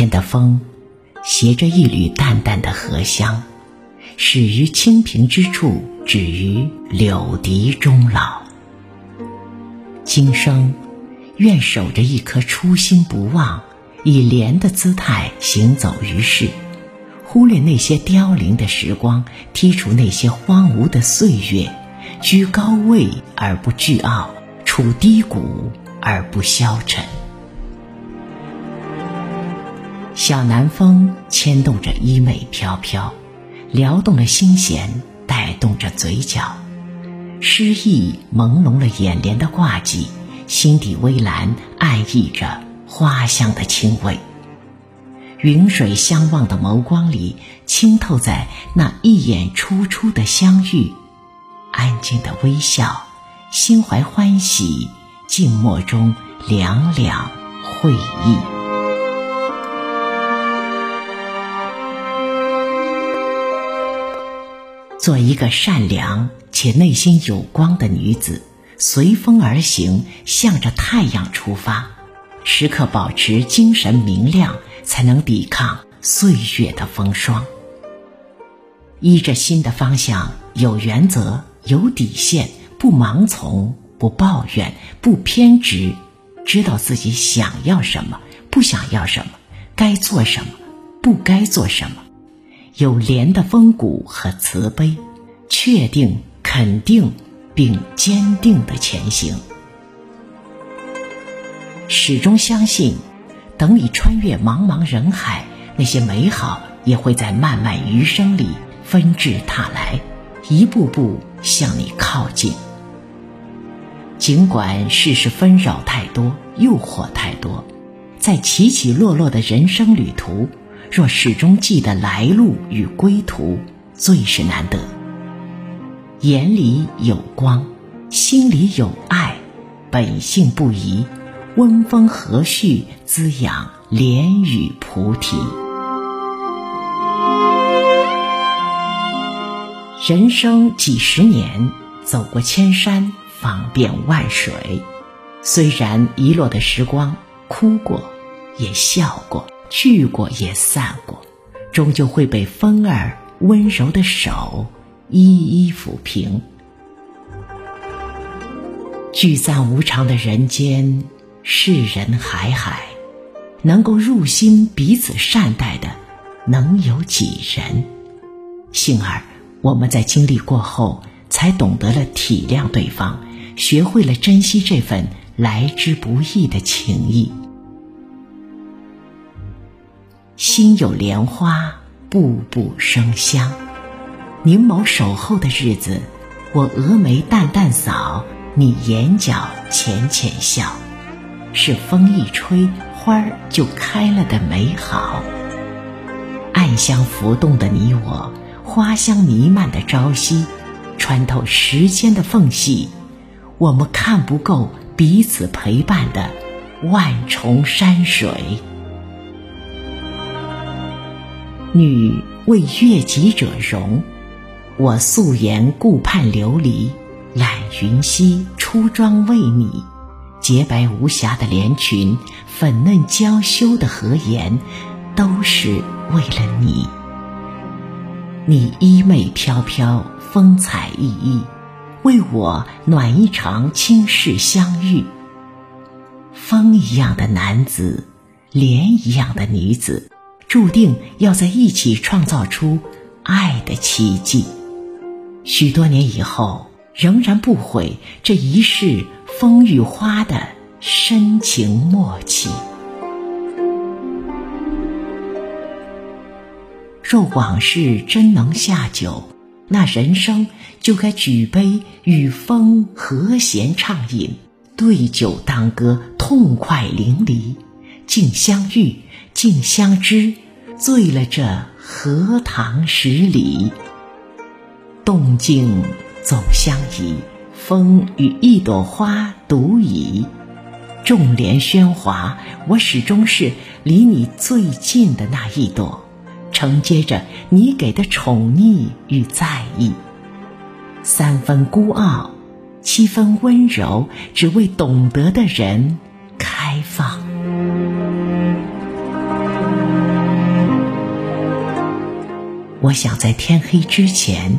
天的风，携着一缕淡淡的荷香，始于清平之处，止于柳笛终老。今生，愿守着一颗初心不忘，以莲的姿态行走于世，忽略那些凋零的时光，剔除那些荒芜的岁月，居高位而不倨傲，处低谷而不消沉。小南风牵动着衣袂飘飘，撩动了心弦，带动着嘴角。诗意朦胧了眼帘的挂记，心底微澜暗溢着花香的清味。云水相望的眸光里，清透在那一眼初初的相遇，安静的微笑，心怀欢喜，静默中两两会意。做一个善良且内心有光的女子，随风而行，向着太阳出发，时刻保持精神明亮，才能抵抗岁月的风霜。依着新的方向，有原则，有底线，不盲从，不抱怨，不偏执，知道自己想要什么，不想要什么，该做什么，不该做什么。有莲的风骨和慈悲，确定、肯定并坚定的前行，始终相信，等你穿越茫茫人海，那些美好也会在漫漫余生里纷至沓来，一步步向你靠近。尽管世事纷扰太多，诱惑太多，在起起落落的人生旅途。若始终记得来路与归途，最是难得。眼里有光，心里有爱，本性不移，温风和煦，滋养莲与菩提。人生几十年，走过千山，访遍万水，虽然遗落的时光，哭过，也笑过。聚过也散过，终究会被风儿温柔的手一一抚平。聚散无常的人间，世人海海，能够入心彼此善待的，能有几人？幸而我们在经历过后，才懂得了体谅对方，学会了珍惜这份来之不易的情谊。心有莲花，步步生香。凝眸守候的日子，我峨眉淡淡扫，你眼角浅浅笑，是风一吹，花儿就开了的美好。暗香浮动的你我，花香弥漫的朝夕，穿透时间的缝隙，我们看不够彼此陪伴的万重山水。女为悦己者容，我素颜顾盼流离，揽云溪出妆为你，洁白无瑕的连裙，粉嫩娇羞的荷颜，都是为了你。你衣袂飘飘，风采奕奕，为我暖一场倾世相遇。风一样的男子，莲一样的女子。注定要在一起创造出爱的奇迹。许多年以后，仍然不悔这一世风与花的深情默契。若往事真能下酒，那人生就该举杯与风和弦畅饮，对酒当歌，痛快淋漓，竟相遇。竟相知，醉了这荷塘十里。动静总相宜，风与一朵花独倚。众莲喧哗，我始终是离你最近的那一朵，承接着你给的宠溺与在意。三分孤傲，七分温柔，只为懂得的人我想在天黑之前，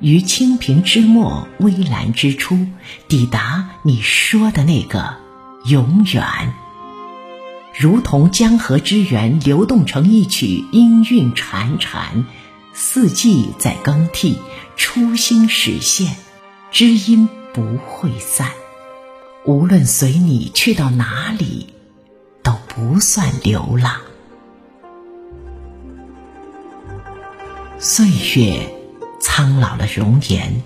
于清平之末、微澜之初，抵达你说的那个永远。如同江河之源流动成一曲音韵潺潺，四季在更替，初心实现，知音不会散。无论随你去到哪里，都不算流浪。岁月苍老了容颜，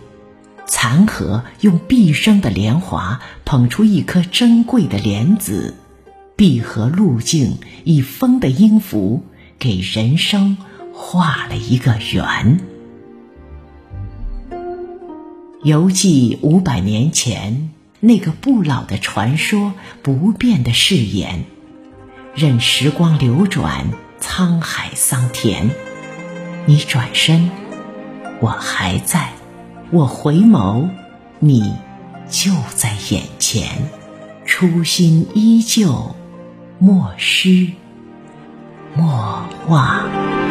残荷用毕生的莲华捧出一颗珍贵的莲子。闭合路径，以风的音符给人生画了一个圆。犹记五百年前那个不老的传说，不变的誓言。任时光流转，沧海桑田，你转身，我还在；我回眸，你就在眼前。初心依旧。莫失，莫忘。